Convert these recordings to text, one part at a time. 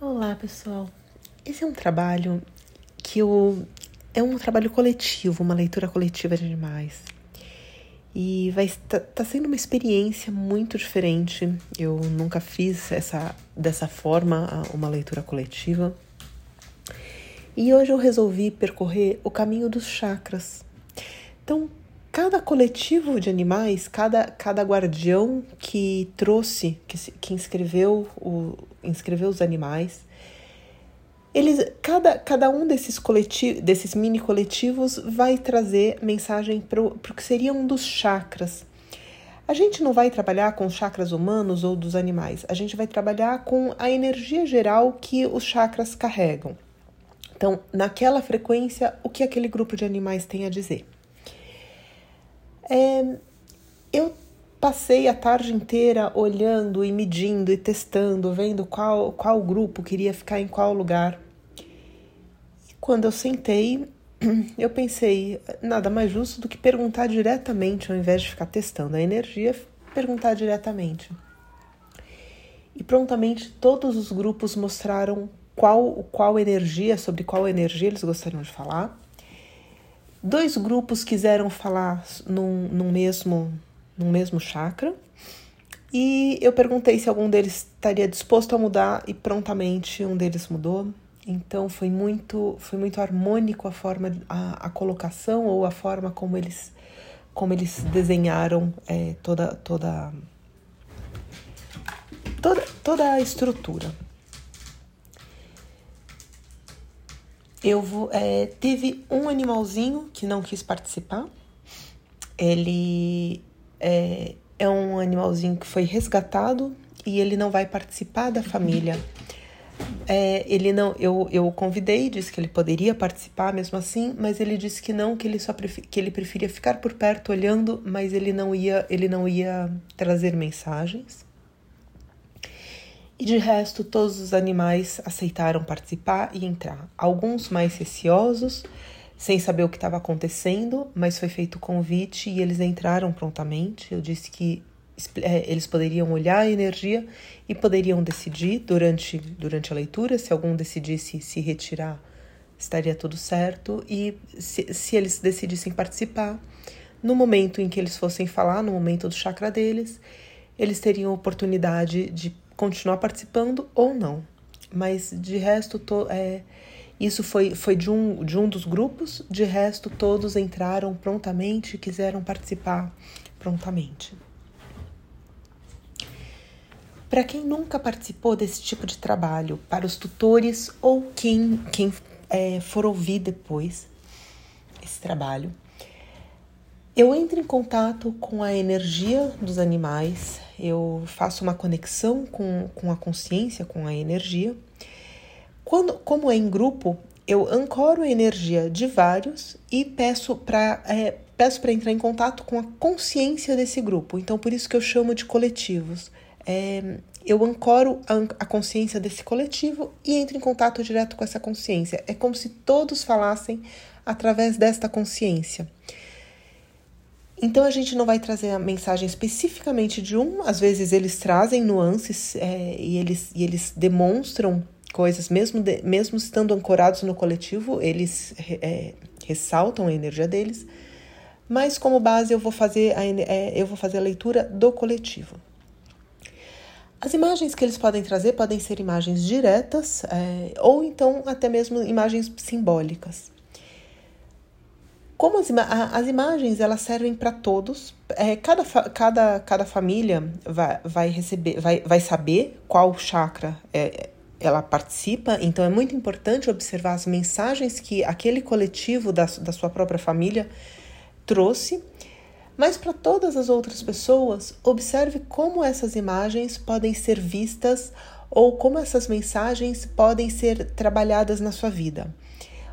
Olá, pessoal. Esse é um trabalho que eu é um trabalho coletivo, uma leitura coletiva de animais. E vai estar tá sendo uma experiência muito diferente. Eu nunca fiz essa dessa forma uma leitura coletiva. E hoje eu resolvi percorrer o caminho dos chakras. Então, cada coletivo de animais, cada, cada guardião que trouxe, que, que inscreveu, o, inscreveu os animais, eles, cada, cada um desses, coletivos, desses mini coletivos vai trazer mensagem para o que seria um dos chakras. A gente não vai trabalhar com chakras humanos ou dos animais, a gente vai trabalhar com a energia geral que os chakras carregam. Então, naquela frequência, o que aquele grupo de animais tem a dizer. É, eu passei a tarde inteira olhando e medindo e testando, vendo qual, qual grupo queria ficar em qual lugar. E quando eu sentei, eu pensei, nada mais justo do que perguntar diretamente, ao invés de ficar testando a energia, perguntar diretamente. E prontamente todos os grupos mostraram qual, qual energia, sobre qual energia eles gostariam de falar Dois grupos quiseram falar num, num, mesmo, num mesmo chakra. E eu perguntei se algum deles estaria disposto a mudar e prontamente um deles mudou. Então foi muito, foi muito harmônico a forma, a, a colocação ou a forma como eles, como eles desenharam é, toda, toda, toda, toda a estrutura. Eu vou, é, teve um animalzinho que não quis participar. Ele é, é um animalzinho que foi resgatado e ele não vai participar da família. É, ele não, eu, eu o convidei, disse que ele poderia participar mesmo assim, mas ele disse que não, que ele só que ele preferia ficar por perto olhando, mas ele não ia, ele não ia trazer mensagens. E de resto, todos os animais aceitaram participar e entrar. Alguns mais receosos, sem saber o que estava acontecendo, mas foi feito o convite e eles entraram prontamente. Eu disse que é, eles poderiam olhar a energia e poderiam decidir durante, durante a leitura. Se algum decidisse se retirar, estaria tudo certo. E se, se eles decidissem participar, no momento em que eles fossem falar, no momento do chakra deles, eles teriam oportunidade de continuar participando ou não. Mas de resto, to, é, isso foi, foi de, um, de um dos grupos, de resto, todos entraram prontamente e quiseram participar prontamente. Para quem nunca participou desse tipo de trabalho, para os tutores ou quem, quem é, for ouvir depois esse trabalho, eu entro em contato com a energia dos animais, eu faço uma conexão com, com a consciência, com a energia. Quando, como é em grupo, eu ancoro a energia de vários e peço para é, peço para entrar em contato com a consciência desse grupo. Então, por isso que eu chamo de coletivos. É, eu ancoro a, a consciência desse coletivo e entro em contato direto com essa consciência. É como se todos falassem através desta consciência. Então a gente não vai trazer a mensagem especificamente de um, às vezes eles trazem nuances é, e, eles, e eles demonstram coisas, mesmo, de, mesmo estando ancorados no coletivo, eles é, ressaltam a energia deles, mas como base eu vou fazer a, é, eu vou fazer a leitura do coletivo. As imagens que eles podem trazer podem ser imagens diretas é, ou então até mesmo imagens simbólicas. Como as, as imagens elas servem para todos, é, cada, cada, cada família vai, vai receber, vai, vai saber qual chakra é, ela participa, então é muito importante observar as mensagens que aquele coletivo da, da sua própria família trouxe. Mas para todas as outras pessoas, observe como essas imagens podem ser vistas ou como essas mensagens podem ser trabalhadas na sua vida.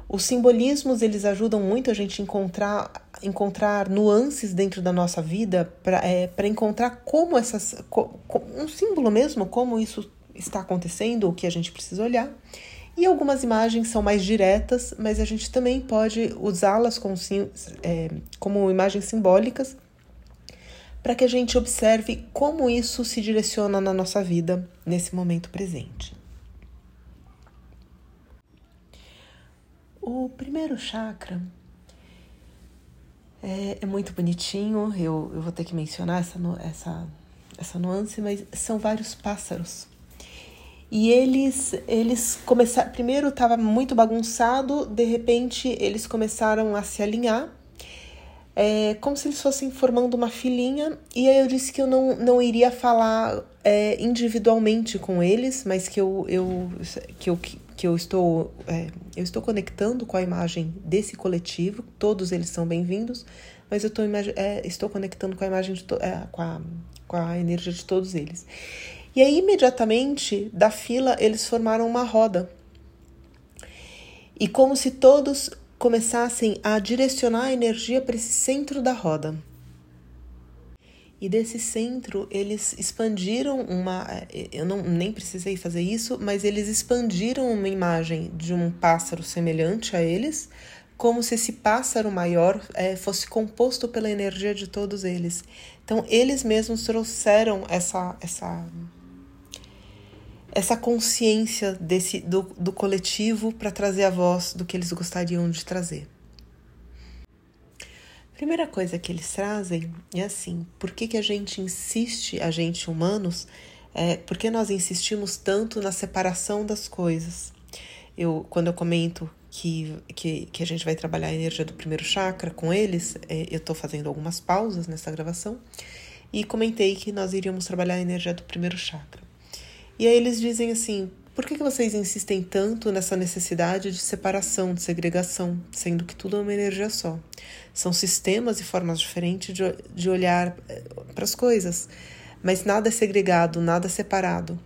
Os simbolismos eles ajudam muito a gente encontrar encontrar nuances dentro da nossa vida para é, encontrar como essas co, um símbolo mesmo como isso está acontecendo o que a gente precisa olhar. E algumas imagens são mais diretas mas a gente também pode usá-las como, é, como imagens simbólicas para que a gente observe como isso se direciona na nossa vida nesse momento presente O primeiro chakra é, é muito bonitinho, eu, eu vou ter que mencionar essa, essa, essa nuance, mas são vários pássaros. E eles, eles começaram. Primeiro estava muito bagunçado, de repente eles começaram a se alinhar, é, como se eles fossem formando uma filinha. E aí eu disse que eu não, não iria falar é, individualmente com eles, mas que eu, eu, que eu, que eu estou, é, eu estou conectando com a imagem desse coletivo, todos eles são bem-vindos, mas eu estou, é, estou conectando com a imagem de é, com, a, com a energia de todos eles. E aí, imediatamente, da fila, eles formaram uma roda. E como se todos começassem a direcionar a energia para esse centro da roda. E desse centro eles expandiram uma. Eu não, nem precisei fazer isso, mas eles expandiram uma imagem de um pássaro semelhante a eles, como se esse pássaro maior é, fosse composto pela energia de todos eles. Então eles mesmos trouxeram essa, essa, essa consciência desse, do, do coletivo para trazer a voz do que eles gostariam de trazer. Primeira coisa que eles trazem é assim: por que, que a gente insiste, a gente humanos, é, por que nós insistimos tanto na separação das coisas? Eu, quando eu comento que, que, que a gente vai trabalhar a energia do primeiro chakra com eles, é, eu estou fazendo algumas pausas nessa gravação e comentei que nós iríamos trabalhar a energia do primeiro chakra. E aí eles dizem assim: por que, que vocês insistem tanto nessa necessidade de separação, de segregação, sendo que tudo é uma energia só? São sistemas e formas diferentes de, de olhar eh, para as coisas, mas nada é segregado, nada é separado.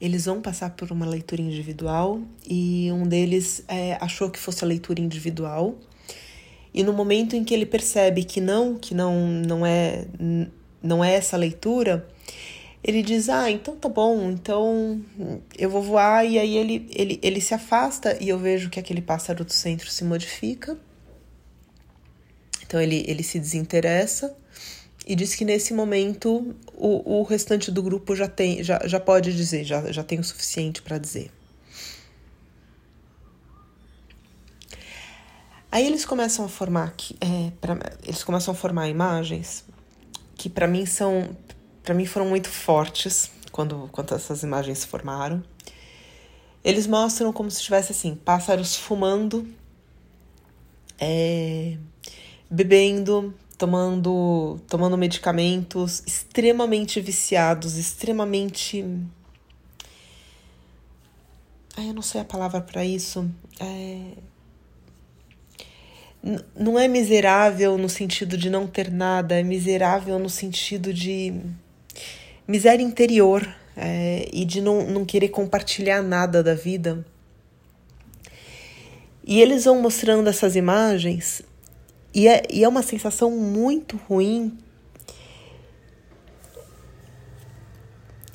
Eles vão passar por uma leitura individual e um deles é, achou que fosse a leitura individual. E no momento em que ele percebe que não, que não, não é, não é essa leitura, ele diz: Ah, então tá bom, então eu vou voar. E aí ele, ele, ele se afasta e eu vejo que aquele pássaro do centro se modifica. Então ele, ele se desinteressa e diz que nesse momento o, o restante do grupo já tem já, já pode dizer, já, já tem o suficiente para dizer. Aí eles começam a formar é, pra, eles começam a formar imagens que para mim são para mim foram muito fortes quando, quando essas imagens se formaram. Eles mostram como se tivesse assim, pássaros fumando, é, bebendo, tomando, tomando medicamentos, extremamente viciados, extremamente. Ai, eu não sei a palavra para isso. É... Não é miserável no sentido de não ter nada, é miserável no sentido de miséria interior é, e de não, não querer compartilhar nada da vida. E eles vão mostrando essas imagens e é, e é uma sensação muito ruim.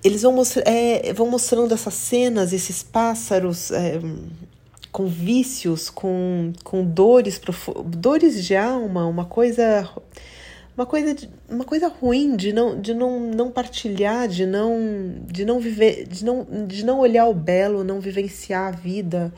Eles vão, mostra, é, vão mostrando essas cenas, esses pássaros é, com vícios, com, com dores, dores de alma, uma coisa uma coisa, uma coisa ruim de não, de não, não partilhar, de não, de não viver, de não, de não olhar o belo, não vivenciar a vida.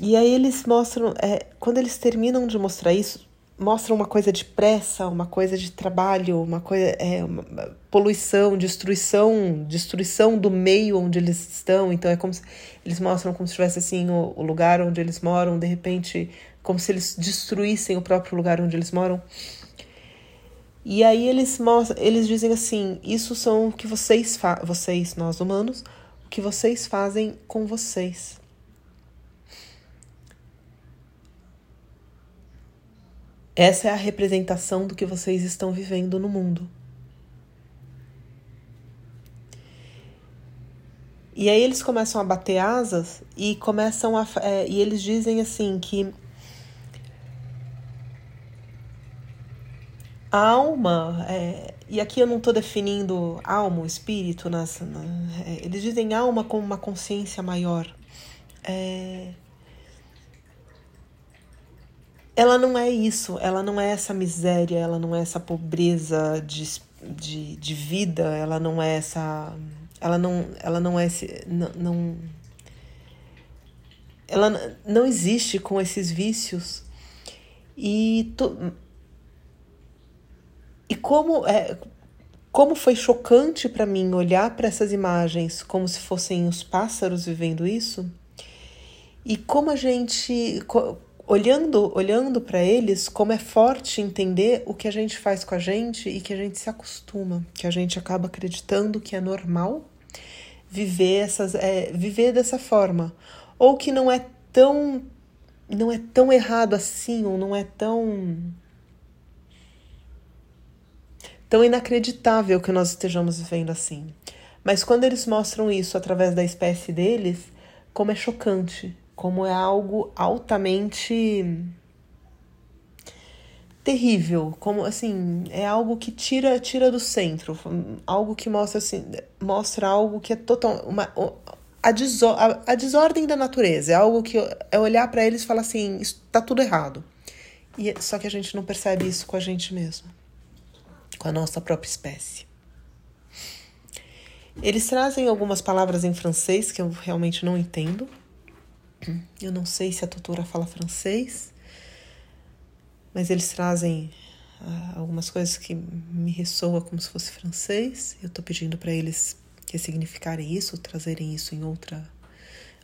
E aí eles mostram, é, quando eles terminam de mostrar isso, mostra uma coisa de pressa, uma coisa de trabalho, uma coisa é uma poluição, destruição, destruição do meio onde eles estão. Então é como se eles mostram como se tivesse assim o, o lugar onde eles moram, de repente, como se eles destruíssem o próprio lugar onde eles moram. E aí eles mostram, eles dizem assim: isso são o que vocês vocês nós humanos, o que vocês fazem com vocês. Essa é a representação do que vocês estão vivendo no mundo. E aí eles começam a bater asas e começam a. É, e eles dizem assim que a alma, é, e aqui eu não estou definindo alma, espírito, nessa, na, é, eles dizem alma como uma consciência maior. É, ela não é isso, ela não é essa miséria, ela não é essa pobreza de, de, de vida, ela não é essa. Ela não, ela não é esse. Não, não, ela não existe com esses vícios. E, to, e como, é, como foi chocante para mim olhar para essas imagens como se fossem os pássaros vivendo isso, e como a gente olhando, olhando para eles, como é forte entender o que a gente faz com a gente e que a gente se acostuma, que a gente acaba acreditando que é normal viver essas, é, viver dessa forma, ou que não é tão, não é tão errado assim, ou não é tão tão inacreditável que nós estejamos vivendo assim. Mas quando eles mostram isso através da espécie deles, como é chocante, como é algo altamente terrível, como assim, é algo que tira tira do centro, algo que mostra assim, mostra algo que é total uma a, deso, a, a desordem da natureza, é algo que é olhar para eles e falar assim, está tudo errado. E só que a gente não percebe isso com a gente mesmo, com a nossa própria espécie. Eles trazem algumas palavras em francês que eu realmente não entendo, eu não sei se a tutora fala francês, mas eles trazem uh, algumas coisas que me ressoa como se fosse francês. Eu estou pedindo para eles ressignificarem isso, trazerem isso em outra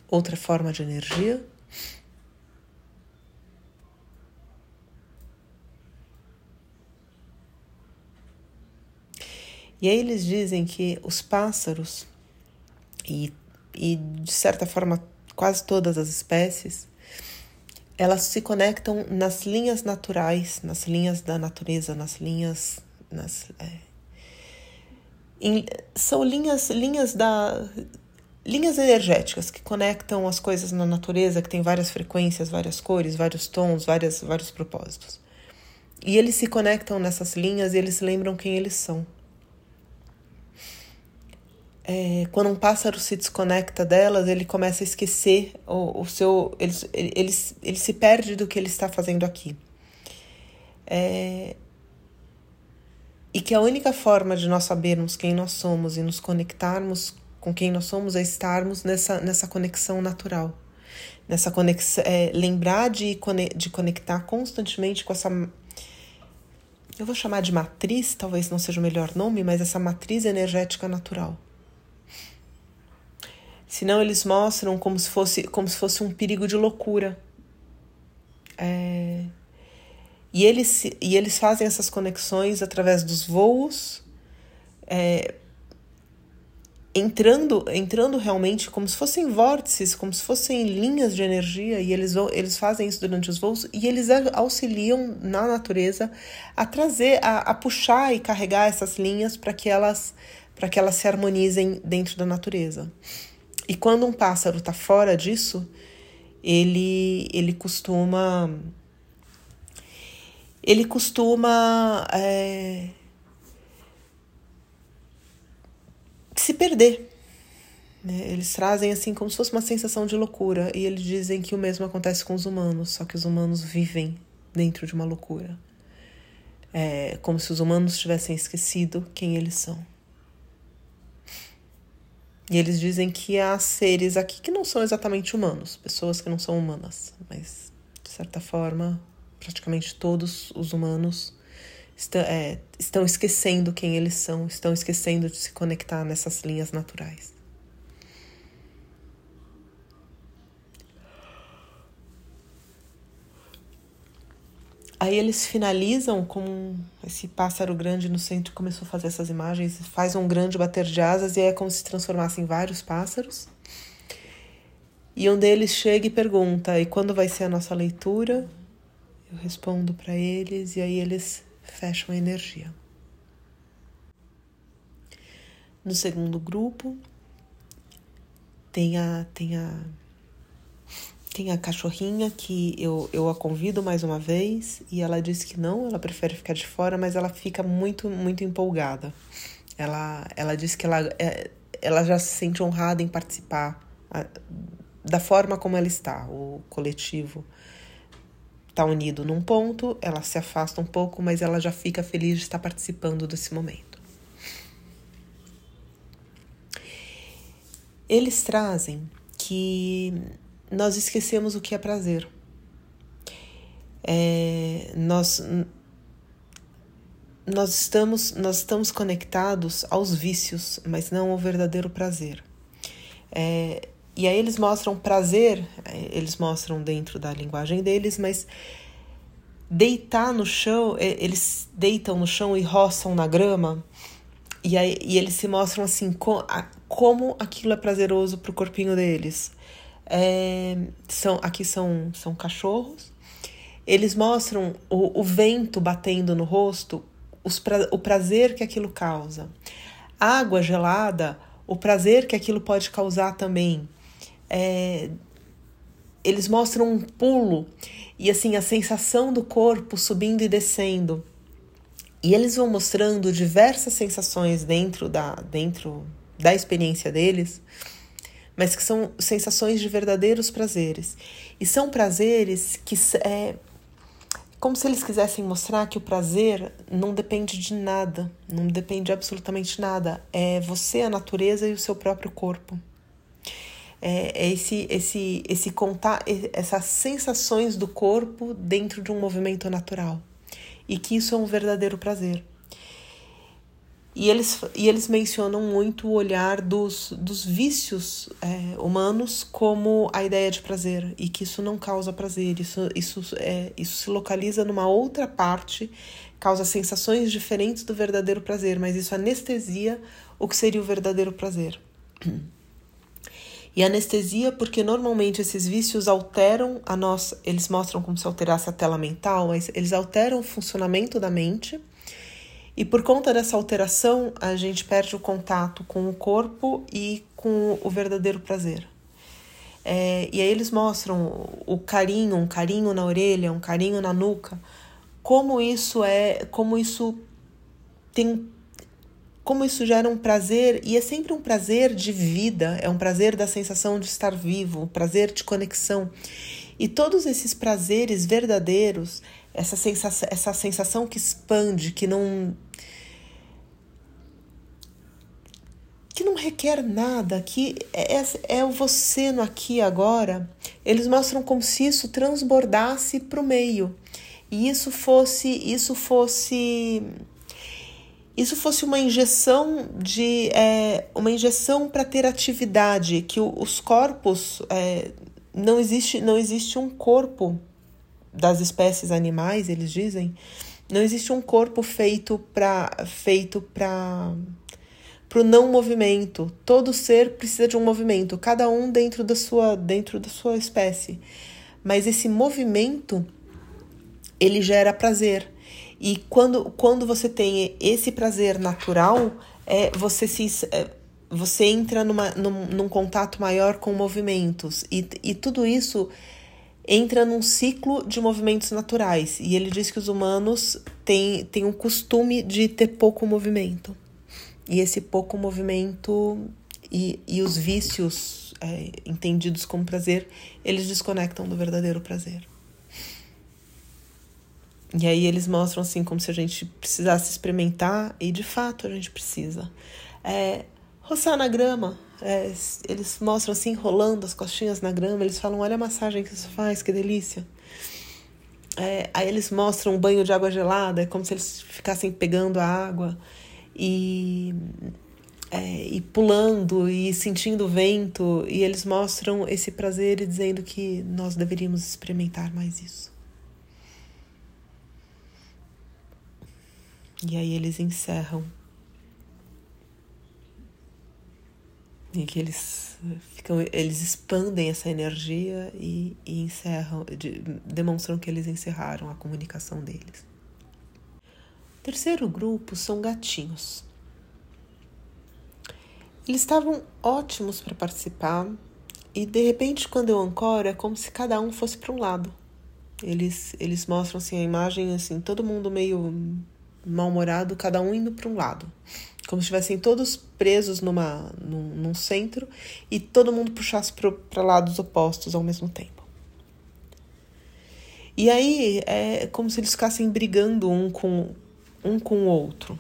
outra forma de energia. E aí eles dizem que os pássaros, e, e de certa forma quase todas as espécies, elas se conectam nas linhas naturais, nas linhas da natureza, nas linhas. Nas, é, em, são linhas, linhas da. Linhas energéticas que conectam as coisas na natureza, que tem várias frequências, várias cores, vários tons, várias, vários propósitos. E eles se conectam nessas linhas e eles lembram quem eles são é, quando um pássaro se desconecta delas, ele começa a esquecer o, o seu. Ele, ele, ele, se perde do que ele está fazendo aqui. É, e que a única forma de nós sabermos quem nós somos e nos conectarmos com quem nós somos é estarmos nessa, nessa conexão natural. Nessa conexão. É, lembrar de, de conectar constantemente com essa. Eu vou chamar de matriz, talvez não seja o melhor nome, mas essa matriz energética natural Senão eles mostram como se fosse, como se fosse um perigo de loucura. É... E, eles, e eles fazem essas conexões através dos voos, é... entrando, entrando realmente como se fossem vórtices, como se fossem linhas de energia, e eles, eles fazem isso durante os voos, e eles auxiliam na natureza a trazer, a, a puxar e carregar essas linhas para que elas para que elas se harmonizem dentro da natureza. E quando um pássaro está fora disso, ele, ele costuma. Ele costuma é, se perder. Né? Eles trazem assim como se fosse uma sensação de loucura. E eles dizem que o mesmo acontece com os humanos, só que os humanos vivem dentro de uma loucura. É como se os humanos tivessem esquecido quem eles são. E eles dizem que há seres aqui que não são exatamente humanos, pessoas que não são humanas, mas de certa forma, praticamente todos os humanos estão, é, estão esquecendo quem eles são, estão esquecendo de se conectar nessas linhas naturais. Aí eles finalizam com esse pássaro grande no centro começou a fazer essas imagens, faz um grande bater de asas e é como se transformassem vários pássaros. E um deles chega e pergunta: "E quando vai ser a nossa leitura?" Eu respondo para eles e aí eles fecham a energia. No segundo grupo tem a tem a tem a cachorrinha que eu, eu a convido mais uma vez e ela disse que não, ela prefere ficar de fora, mas ela fica muito, muito empolgada. Ela, ela disse que ela, é, ela já se sente honrada em participar da forma como ela está, o coletivo. está unido num ponto, ela se afasta um pouco, mas ela já fica feliz de estar participando desse momento. Eles trazem que nós esquecemos o que é prazer. É, nós nós estamos nós estamos conectados aos vícios, mas não ao verdadeiro prazer. É, e aí eles mostram prazer, eles mostram dentro da linguagem deles, mas deitar no chão, é, eles deitam no chão e roçam na grama, e, aí, e eles se mostram assim, como aquilo é prazeroso pro corpinho deles. É, são, aqui são, são cachorros, eles mostram o, o vento batendo no rosto, os pra, o prazer que aquilo causa. Água gelada, o prazer que aquilo pode causar também é, eles mostram um pulo e assim a sensação do corpo subindo e descendo. E eles vão mostrando diversas sensações dentro da, dentro da experiência deles, mas que são sensações de verdadeiros prazeres. E são prazeres que é como se eles quisessem mostrar que o prazer não depende de nada, não depende de absolutamente nada. É você, a natureza e o seu próprio corpo é, é esse, esse, esse contar, essas sensações do corpo dentro de um movimento natural. E que isso é um verdadeiro prazer. E eles, e eles mencionam muito o olhar dos, dos vícios é, humanos como a ideia de prazer, e que isso não causa prazer, isso, isso, é, isso se localiza numa outra parte, causa sensações diferentes do verdadeiro prazer, mas isso anestesia o que seria o verdadeiro prazer. E anestesia, porque normalmente esses vícios alteram a nossa. Eles mostram como se alterasse a tela mental, mas eles alteram o funcionamento da mente. E por conta dessa alteração, a gente perde o contato com o corpo e com o verdadeiro prazer. É, e aí eles mostram o carinho, um carinho na orelha, um carinho na nuca, como isso é, como isso tem como isso gera um prazer, e é sempre um prazer de vida, é um prazer da sensação de estar vivo, um prazer de conexão. E todos esses prazeres verdadeiros, essa sensação, essa sensação que expande, que não. Que não requer nada, que é, é, é o você no aqui e agora, eles mostram como se isso transbordasse para o meio. E isso fosse, isso fosse isso fosse uma injeção de é, uma injeção para ter atividade, que os corpos é, não existe não existe um corpo das espécies animais, eles dizem, não existe um corpo feito para feito para para o não movimento. Todo ser precisa de um movimento, cada um dentro da sua dentro da sua espécie. Mas esse movimento ele gera prazer. E quando, quando você tem esse prazer natural, é, você se. É, você entra numa, num, num, contato maior com movimentos. E, e tudo isso entra num ciclo de movimentos naturais. E ele diz que os humanos têm, têm um costume de ter pouco movimento. E esse pouco movimento e, e os vícios é, entendidos como prazer, eles desconectam do verdadeiro prazer. E aí eles mostram assim como se a gente precisasse experimentar, e de fato a gente precisa. É, roçar na grama, é, eles mostram assim, rolando as costinhas na grama, eles falam, olha a massagem que isso faz, que delícia. É, aí eles mostram um banho de água gelada, é como se eles ficassem pegando a água e, é, e pulando e sentindo o vento, e eles mostram esse prazer e dizendo que nós deveríamos experimentar mais isso. E aí eles encerram. E que eles ficam, eles expandem essa energia e, e encerram, de, demonstram que eles encerraram a comunicação deles. Terceiro grupo são gatinhos. Eles estavam ótimos para participar e de repente quando eu ancoro é como se cada um fosse para um lado. Eles eles mostram assim a imagem assim, todo mundo meio mal-humorado, cada um indo para um lado. Como se estivessem todos presos numa, num, num centro e todo mundo puxasse para lados opostos ao mesmo tempo. E aí é como se eles ficassem brigando um com um com o outro.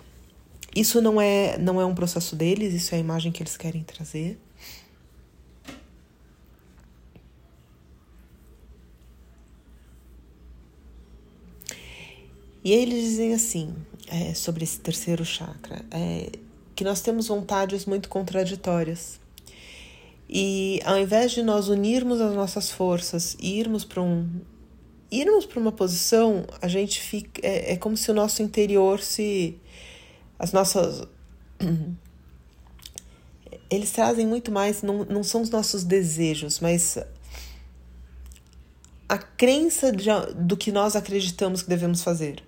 Isso não é não é um processo deles, isso é a imagem que eles querem trazer. E aí eles dizem assim, é, sobre esse terceiro chakra, é, que nós temos vontades muito contraditórias. E ao invés de nós unirmos as nossas forças e irmos para um irmos para uma posição, a gente fica é, é como se o nosso interior se as nossas eles trazem muito mais, não, não são os nossos desejos, mas a crença de, do que nós acreditamos que devemos fazer.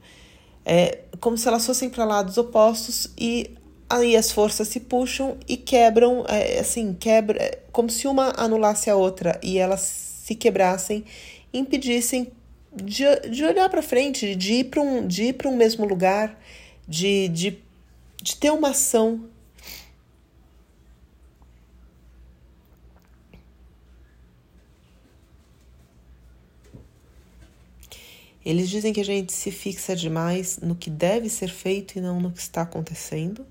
É como se elas fossem para lados opostos e aí as forças se puxam e quebram, é, assim, quebra, é, como se uma anulasse a outra e elas se quebrassem, impedissem de, de olhar para frente, de ir para um, de ir para um mesmo lugar, de, de, de ter uma ação. Eles dizem que a gente se fixa demais no que deve ser feito e não no que está acontecendo.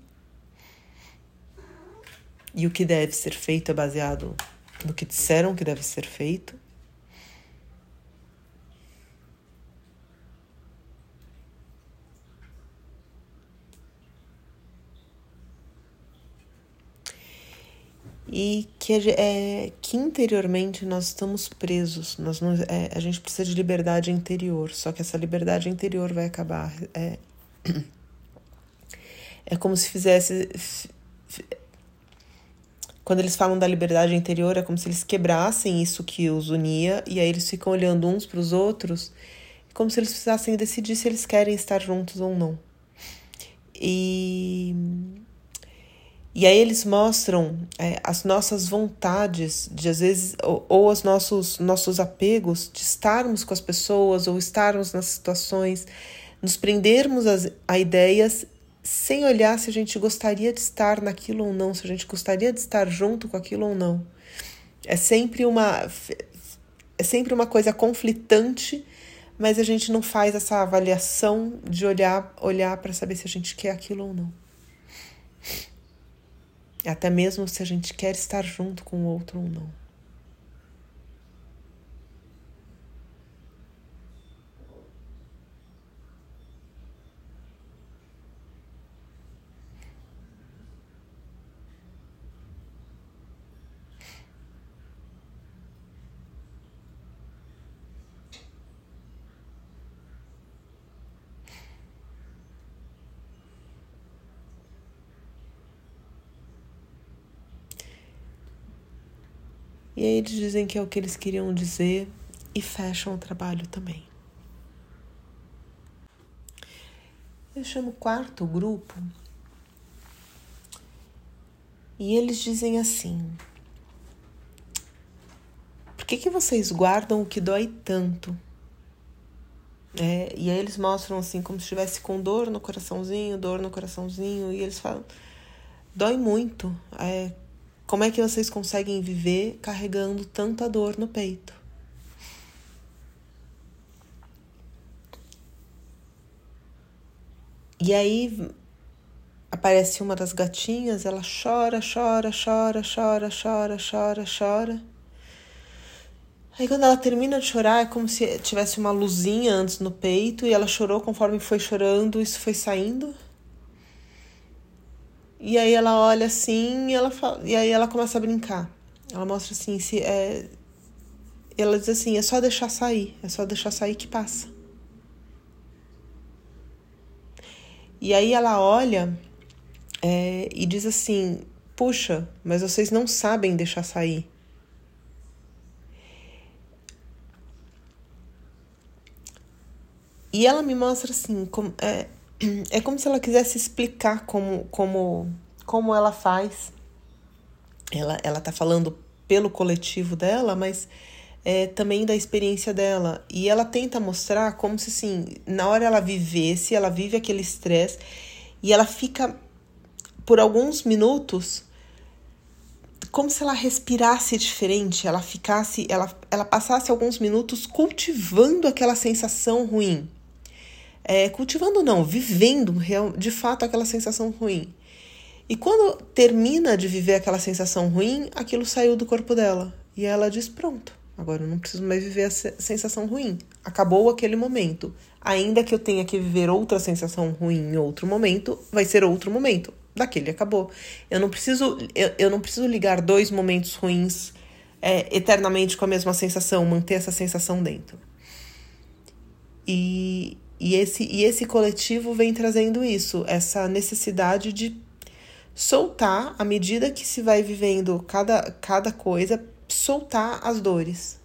E o que deve ser feito é baseado no que disseram que deve ser feito. E que, é, que interiormente nós estamos presos, nós não, é, a gente precisa de liberdade interior, só que essa liberdade interior vai acabar. É, é como se fizesse. Quando eles falam da liberdade interior, é como se eles quebrassem isso que os unia e aí eles ficam olhando uns para os outros, como se eles precisassem decidir se eles querem estar juntos ou não. E e aí eles mostram é, as nossas vontades, de às vezes, ou, ou os nossos, nossos apegos de estarmos com as pessoas ou estarmos nas situações, nos prendermos as, a ideias sem olhar se a gente gostaria de estar naquilo ou não, se a gente gostaria de estar junto com aquilo ou não. É sempre uma é sempre uma coisa conflitante, mas a gente não faz essa avaliação de olhar olhar para saber se a gente quer aquilo ou não até mesmo se a gente quer estar junto com o outro ou não. Aí eles dizem que é o que eles queriam dizer e fecham o trabalho também. Eu chamo o quarto grupo e eles dizem assim: Por que, que vocês guardam o que dói tanto? É, e aí eles mostram assim, como se estivesse com dor no coraçãozinho, dor no coraçãozinho, e eles falam: dói muito. É, como é que vocês conseguem viver carregando tanta dor no peito? E aí aparece uma das gatinhas, ela chora, chora, chora, chora, chora, chora, chora. Aí quando ela termina de chorar, é como se tivesse uma luzinha antes no peito e ela chorou conforme foi chorando, isso foi saindo. E aí ela olha assim e, ela fala, e aí ela começa a brincar. Ela mostra assim, se é, ela diz assim, é só deixar sair, é só deixar sair que passa. E aí ela olha é, e diz assim, puxa, mas vocês não sabem deixar sair. E ela me mostra assim, como, é, é como se ela quisesse explicar como, como, como ela faz. Ela, ela tá falando pelo coletivo dela, mas é, também da experiência dela. E ela tenta mostrar como se, assim, na hora ela vivesse, ela vive aquele estresse e ela fica por alguns minutos como se ela respirasse diferente, ela ficasse, ela, ela passasse alguns minutos cultivando aquela sensação ruim. É, cultivando não, vivendo real, de fato aquela sensação ruim. E quando termina de viver aquela sensação ruim, aquilo saiu do corpo dela. E ela diz: Pronto, agora eu não preciso mais viver a sensação ruim. Acabou aquele momento. Ainda que eu tenha que viver outra sensação ruim em outro momento, vai ser outro momento daquele acabou. Eu não preciso, eu, eu não preciso ligar dois momentos ruins é, eternamente com a mesma sensação, manter essa sensação dentro. E, e, esse, e esse coletivo vem trazendo isso, essa necessidade de soltar à medida que se vai vivendo cada, cada coisa, soltar as dores.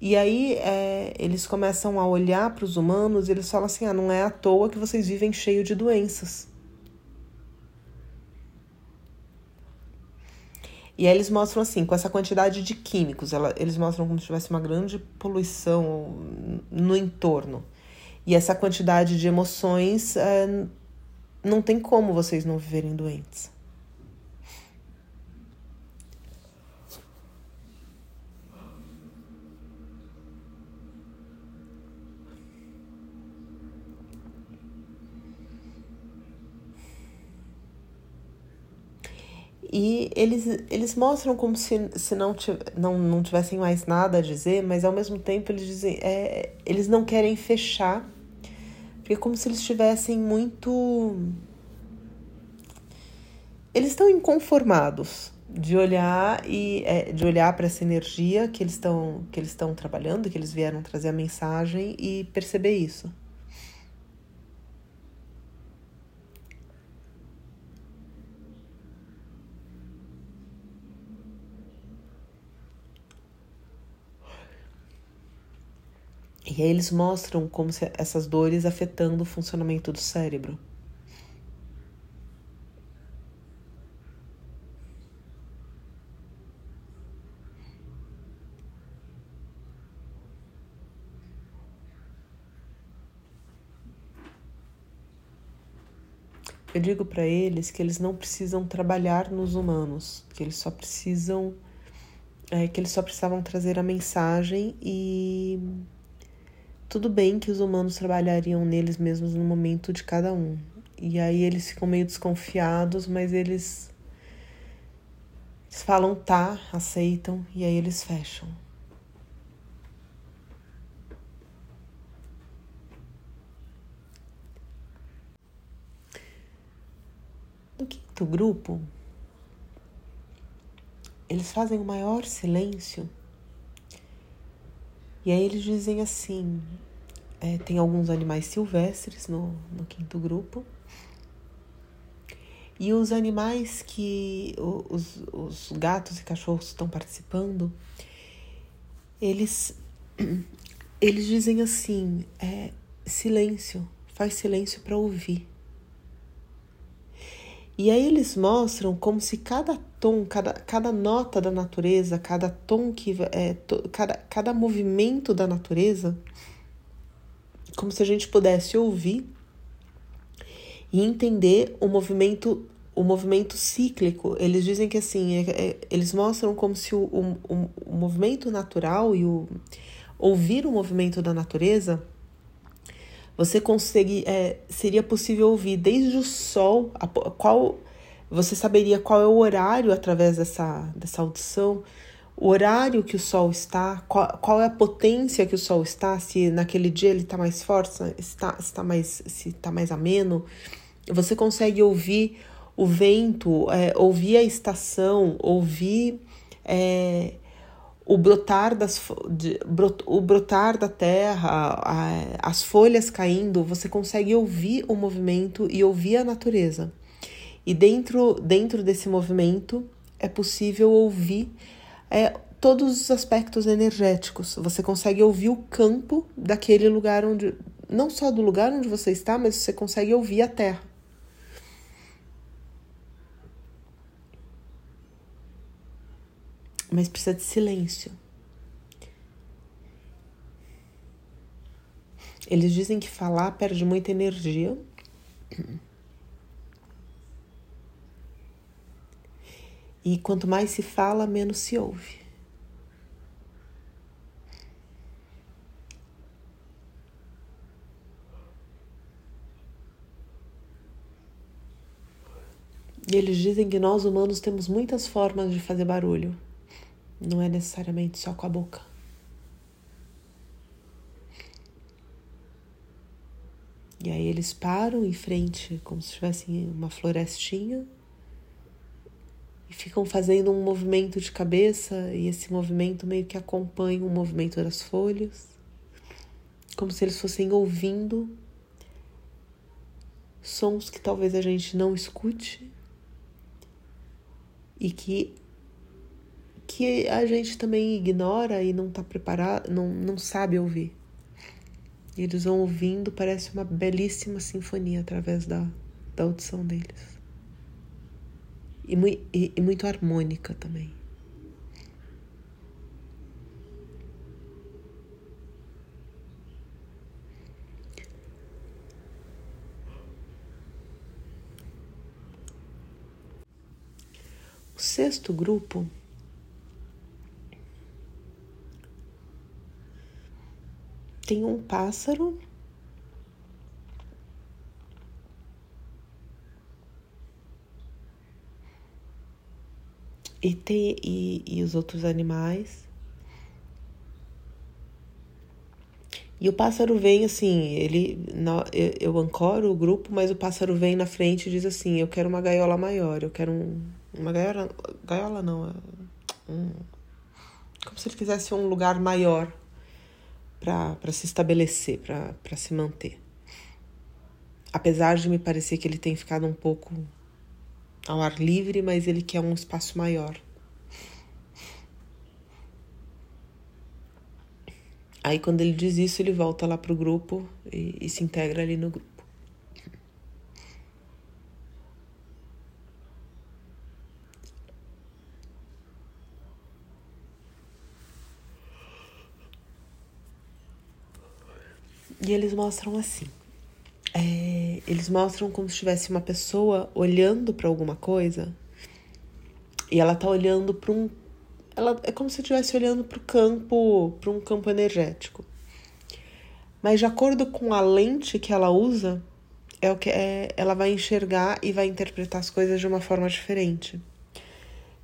E aí é, eles começam a olhar para os humanos e eles falam assim: ah, não é à toa que vocês vivem cheio de doenças. E aí eles mostram assim, com essa quantidade de químicos, ela, eles mostram como se tivesse uma grande poluição no entorno. E essa quantidade de emoções, é, não tem como vocês não viverem doentes. E eles, eles mostram como se, se não, não, não tivessem mais nada a dizer, mas ao mesmo tempo eles dizem. É, eles não querem fechar. Porque é como se eles estivessem muito. Eles estão inconformados de olhar e é, de olhar para essa energia que eles estão que eles estão trabalhando, que eles vieram trazer a mensagem e perceber isso. E aí eles mostram como essas dores afetando o funcionamento do cérebro. Eu digo para eles que eles não precisam trabalhar nos humanos, que eles só precisam, é, que eles só precisavam trazer a mensagem e tudo bem que os humanos trabalhariam neles mesmos no momento de cada um. E aí eles ficam meio desconfiados, mas eles, eles falam tá, aceitam e aí eles fecham. No quinto grupo, eles fazem o maior silêncio e aí eles dizem assim: é, tem alguns animais silvestres no, no quinto grupo. E os animais que os, os gatos e cachorros estão participando, eles, eles dizem assim: é, silêncio, faz silêncio para ouvir. E aí eles mostram como se cada tom, cada, cada nota da natureza, cada tom que é, to, cada, cada movimento da natureza, como se a gente pudesse ouvir e entender o movimento o movimento cíclico. Eles dizem que assim, é, é, eles mostram como se o, o, o movimento natural e o ouvir o movimento da natureza você consegue é, seria possível ouvir desde o sol a, qual você saberia qual é o horário através dessa, dessa audição? O horário que o sol está qual, qual é a potência que o sol está se naquele dia ele está mais forte está está mais se está mais ameno? Você consegue ouvir o vento é, ouvir a estação ouvir é, o brotar das de, brot, o brotar da terra, a, as folhas caindo, você consegue ouvir o movimento e ouvir a natureza. E dentro dentro desse movimento é possível ouvir é, todos os aspectos energéticos. Você consegue ouvir o campo daquele lugar onde não só do lugar onde você está, mas você consegue ouvir a terra. Mas precisa de silêncio. Eles dizem que falar perde muita energia E quanto mais se fala, menos se ouve. E eles dizem que nós humanos temos muitas formas de fazer barulho. Não é necessariamente só com a boca. E aí eles param em frente, como se tivessem uma florestinha, e ficam fazendo um movimento de cabeça, e esse movimento meio que acompanha o movimento das folhas, como se eles fossem ouvindo sons que talvez a gente não escute e que que a gente também ignora e não está preparado, não, não sabe ouvir. E eles vão ouvindo, parece uma belíssima sinfonia através da, da audição deles. E, e, e muito harmônica também. sexto grupo tem um pássaro e, tem, e, e os outros animais. E o pássaro vem assim, ele eu, ancoro o grupo, mas o pássaro vem na frente e diz assim: Eu quero uma gaiola maior, eu quero um, uma gaiola, gaiola não, é um, como se ele quisesse um lugar maior para se estabelecer, para se manter. Apesar de me parecer que ele tem ficado um pouco ao ar livre, mas ele quer um espaço maior. Aí quando ele diz isso, ele volta lá pro grupo e, e se integra ali no grupo. E eles mostram assim. É, eles mostram como se tivesse uma pessoa olhando para alguma coisa e ela tá olhando para um. Ela é como se estivesse olhando para o campo, para um campo energético. Mas de acordo com a lente que ela usa, é o que é, ela vai enxergar e vai interpretar as coisas de uma forma diferente.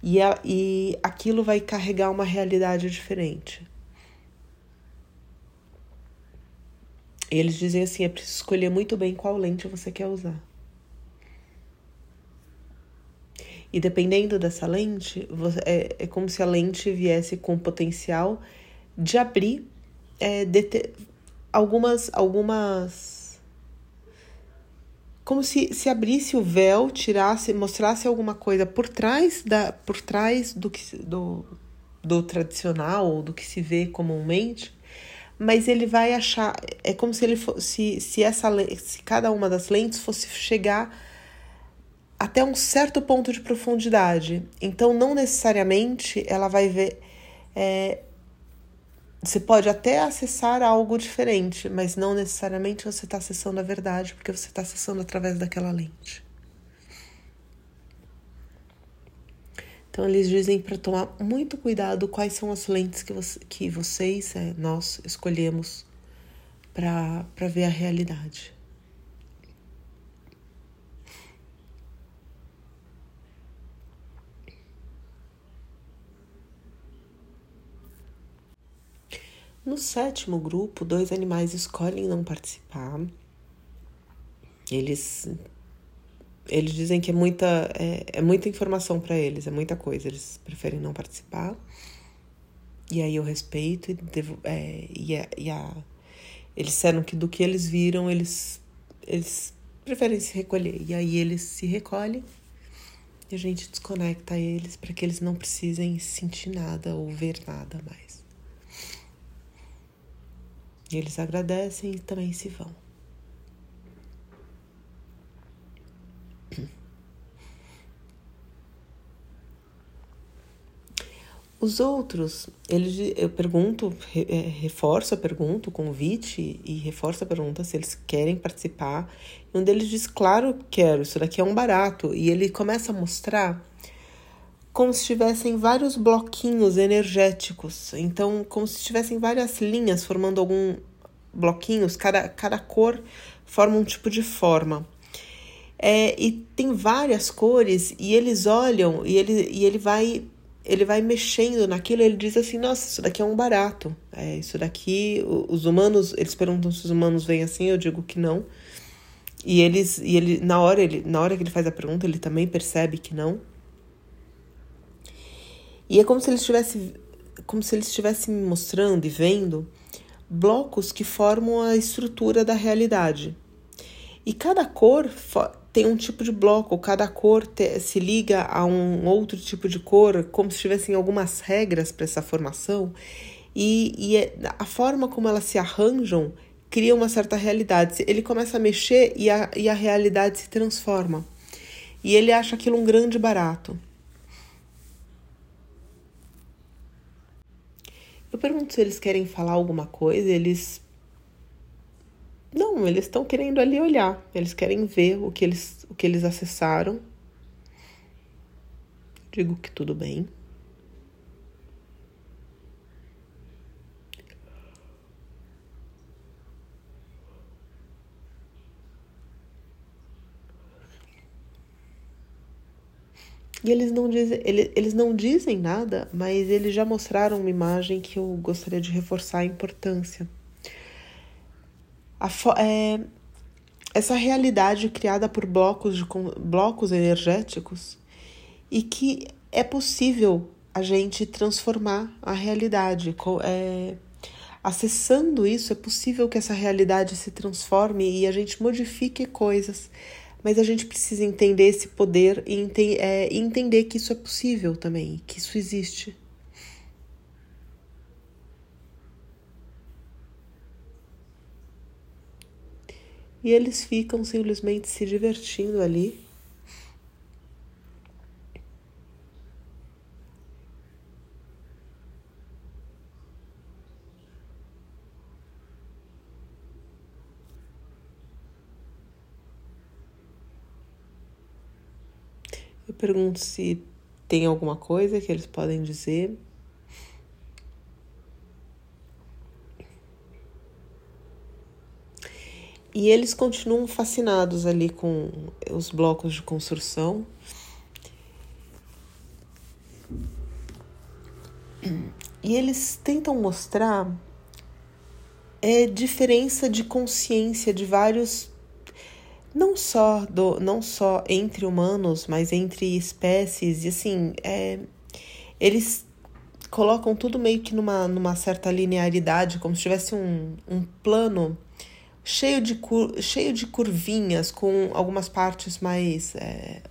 E, a, e aquilo vai carregar uma realidade diferente. Eles dizem assim: é preciso escolher muito bem qual lente você quer usar. E dependendo dessa lente, é, é como se a lente viesse com o potencial de abrir é, de algumas, algumas. Como se, se abrisse o véu, tirasse, mostrasse alguma coisa por trás, da, por trás do, que, do, do tradicional ou do que se vê comumente mas ele vai achar é como se ele fosse se essa se cada uma das lentes fosse chegar até um certo ponto de profundidade. Então não necessariamente ela vai ver é, você pode até acessar algo diferente mas não necessariamente você está acessando a verdade porque você está acessando através daquela lente Então, eles dizem para tomar muito cuidado quais são as lentes que, você, que vocês, é, nós, escolhemos para ver a realidade. No sétimo grupo, dois animais escolhem não participar. Eles eles dizem que é muita, é, é muita informação para eles, é muita coisa, eles preferem não participar. E aí eu respeito e, devo, é, e, a, e a, eles disseram que do que eles viram, eles, eles preferem se recolher. E aí eles se recolhem e a gente desconecta eles para que eles não precisem sentir nada ou ver nada mais. E eles agradecem e também se vão. Os outros, eles, eu pergunto, é, reforço a pergunta, o convite e reforço a pergunta se eles querem participar. E um deles diz, claro que quero, isso daqui é um barato. E ele começa a mostrar como se tivessem vários bloquinhos energéticos. Então, como se tivessem várias linhas formando algum bloquinhos, cada, cada cor forma um tipo de forma. É, e tem várias cores, e eles olham e ele, e ele vai ele vai mexendo naquilo, ele diz assim, nossa, isso daqui é um barato. É, isso daqui, os humanos, eles perguntam se os humanos vêm assim, eu digo que não. E eles, e ele, na hora, ele, na hora que ele faz a pergunta, ele também percebe que não. E é como se ele estivesse, como se ele estivesse me mostrando e vendo blocos que formam a estrutura da realidade. E cada cor tem um tipo de bloco, cada cor te, se liga a um outro tipo de cor, como se tivessem algumas regras para essa formação. E, e é, a forma como elas se arranjam cria uma certa realidade. Ele começa a mexer e a, e a realidade se transforma. E ele acha aquilo um grande barato. Eu pergunto se eles querem falar alguma coisa, eles. Não, eles estão querendo ali olhar, eles querem ver o que eles, o que eles acessaram. Digo que tudo bem. E eles não dizem, eles, eles não dizem nada, mas eles já mostraram uma imagem que eu gostaria de reforçar a importância. É, essa realidade criada por blocos, de, blocos energéticos e que é possível a gente transformar a realidade. É, acessando isso, é possível que essa realidade se transforme e a gente modifique coisas mas a gente precisa entender esse poder e ente é, entender que isso é possível também, que isso existe. E eles ficam simplesmente se divertindo ali. Eu pergunto se tem alguma coisa que eles podem dizer. E eles continuam fascinados ali com os blocos de construção. E eles tentam mostrar é diferença de consciência de vários não só do não só entre humanos, mas entre espécies e assim, é, eles colocam tudo meio que numa, numa certa linearidade, como se tivesse um, um plano cheio de, cur, cheio de curvinhas, com algumas partes mais é,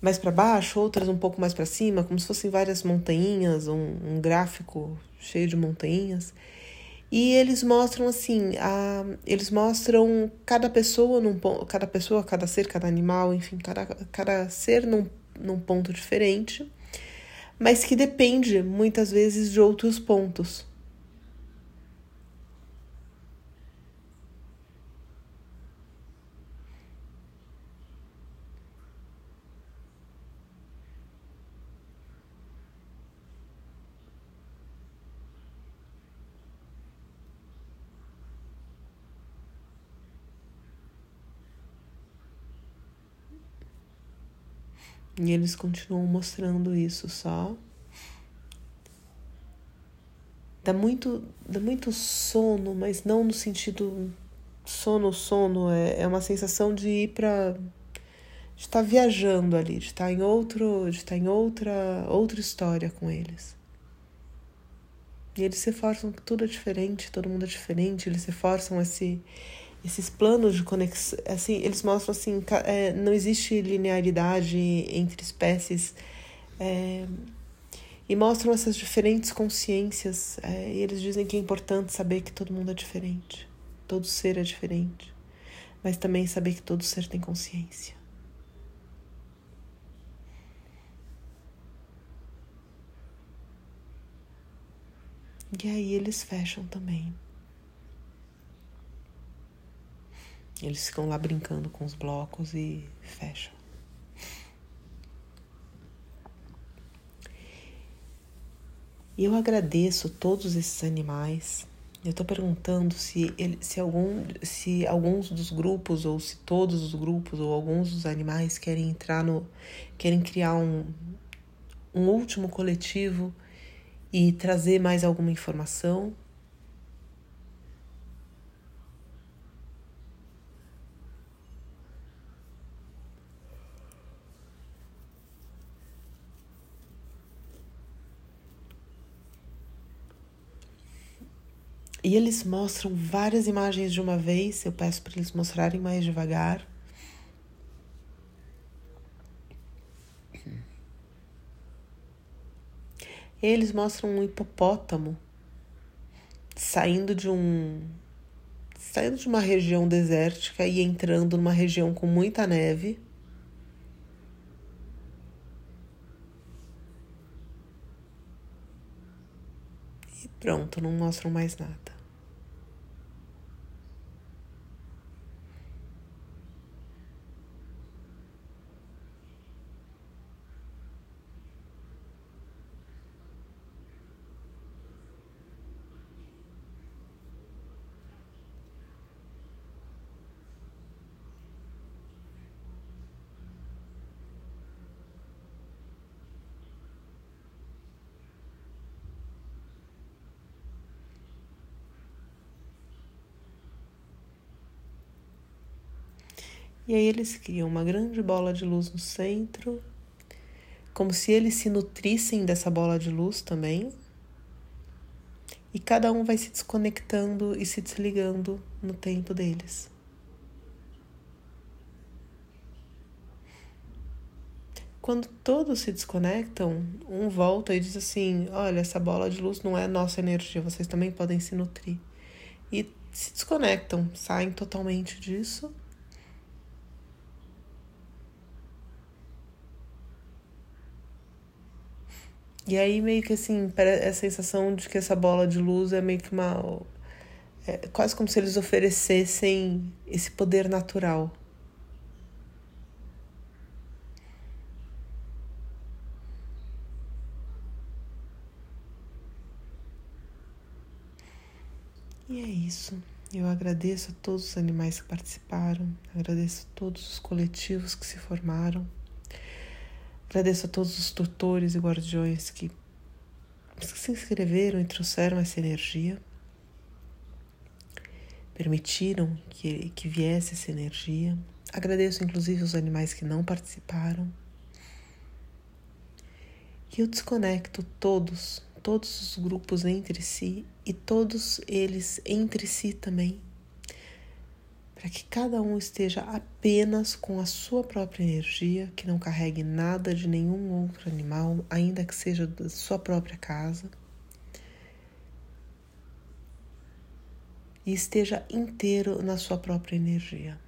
mais para baixo, outras um pouco mais para cima, como se fossem várias montanhas, um, um gráfico cheio de montanhas. E eles mostram assim, a, eles mostram cada pessoa num cada pessoa, cada ser, cada animal, enfim, cada, cada ser num, num ponto diferente, mas que depende muitas vezes de outros pontos. E eles continuam mostrando isso só. Dá muito, dá muito sono, mas não no sentido sono, sono. É, é uma sensação de ir para de estar tá viajando ali, de estar tá em outro, de estar tá em outra, outra história com eles. E eles se forçam que tudo é diferente, todo mundo é diferente, eles se forçam esse esses planos de conexão, assim, eles mostram assim, é, não existe linearidade entre espécies é, e mostram essas diferentes consciências. É, e eles dizem que é importante saber que todo mundo é diferente, todo ser é diferente, mas também saber que todo ser tem consciência. E aí eles fecham também. Eles ficam lá brincando com os blocos e fecham. E eu agradeço todos esses animais. Eu estou perguntando se, ele, se, algum, se alguns dos grupos, ou se todos os grupos, ou alguns dos animais querem entrar no. querem criar um, um último coletivo e trazer mais alguma informação. E eles mostram várias imagens de uma vez. Eu peço para eles mostrarem mais devagar. Eles mostram um hipopótamo saindo de um saindo de uma região desértica e entrando numa região com muita neve. E pronto, não mostram mais nada. E aí eles criam uma grande bola de luz no centro, como se eles se nutrissem dessa bola de luz também. E cada um vai se desconectando e se desligando no tempo deles. Quando todos se desconectam, um volta e diz assim: Olha, essa bola de luz não é nossa energia, vocês também podem se nutrir. E se desconectam, saem totalmente disso E aí meio que assim, a sensação de que essa bola de luz é meio que uma. É quase como se eles oferecessem esse poder natural. E é isso. Eu agradeço a todos os animais que participaram, agradeço a todos os coletivos que se formaram. Agradeço a todos os tutores e guardiões que se inscreveram e trouxeram essa energia, permitiram que, que viesse essa energia. Agradeço inclusive os animais que não participaram. E eu desconecto todos, todos os grupos entre si e todos eles entre si também para que cada um esteja apenas com a sua própria energia, que não carregue nada de nenhum outro animal, ainda que seja da sua própria casa. E esteja inteiro na sua própria energia.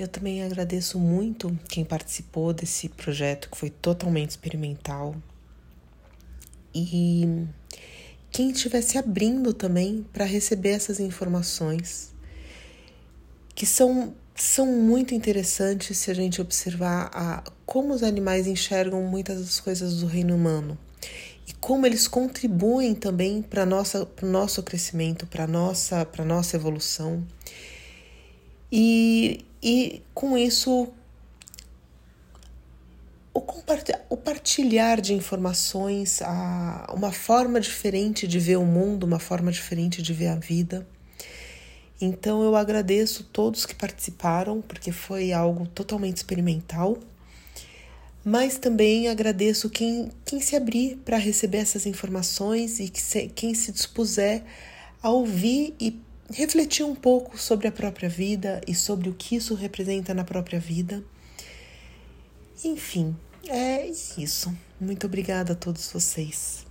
Eu também agradeço muito quem participou desse projeto que foi totalmente experimental e quem estivesse abrindo também para receber essas informações que são são muito interessantes se a gente observar a, como os animais enxergam muitas das coisas do reino humano e como eles contribuem também para o nosso crescimento, para a nossa, nossa evolução. E, e com isso o, o partilhar de informações, a, uma forma diferente de ver o mundo, uma forma diferente de ver a vida. Então eu agradeço todos que participaram, porque foi algo totalmente experimental, mas também agradeço quem, quem se abrir para receber essas informações e que se, quem se dispuser a ouvir e refletir um pouco sobre a própria vida e sobre o que isso representa na própria vida. Enfim, é isso. Muito obrigada a todos vocês.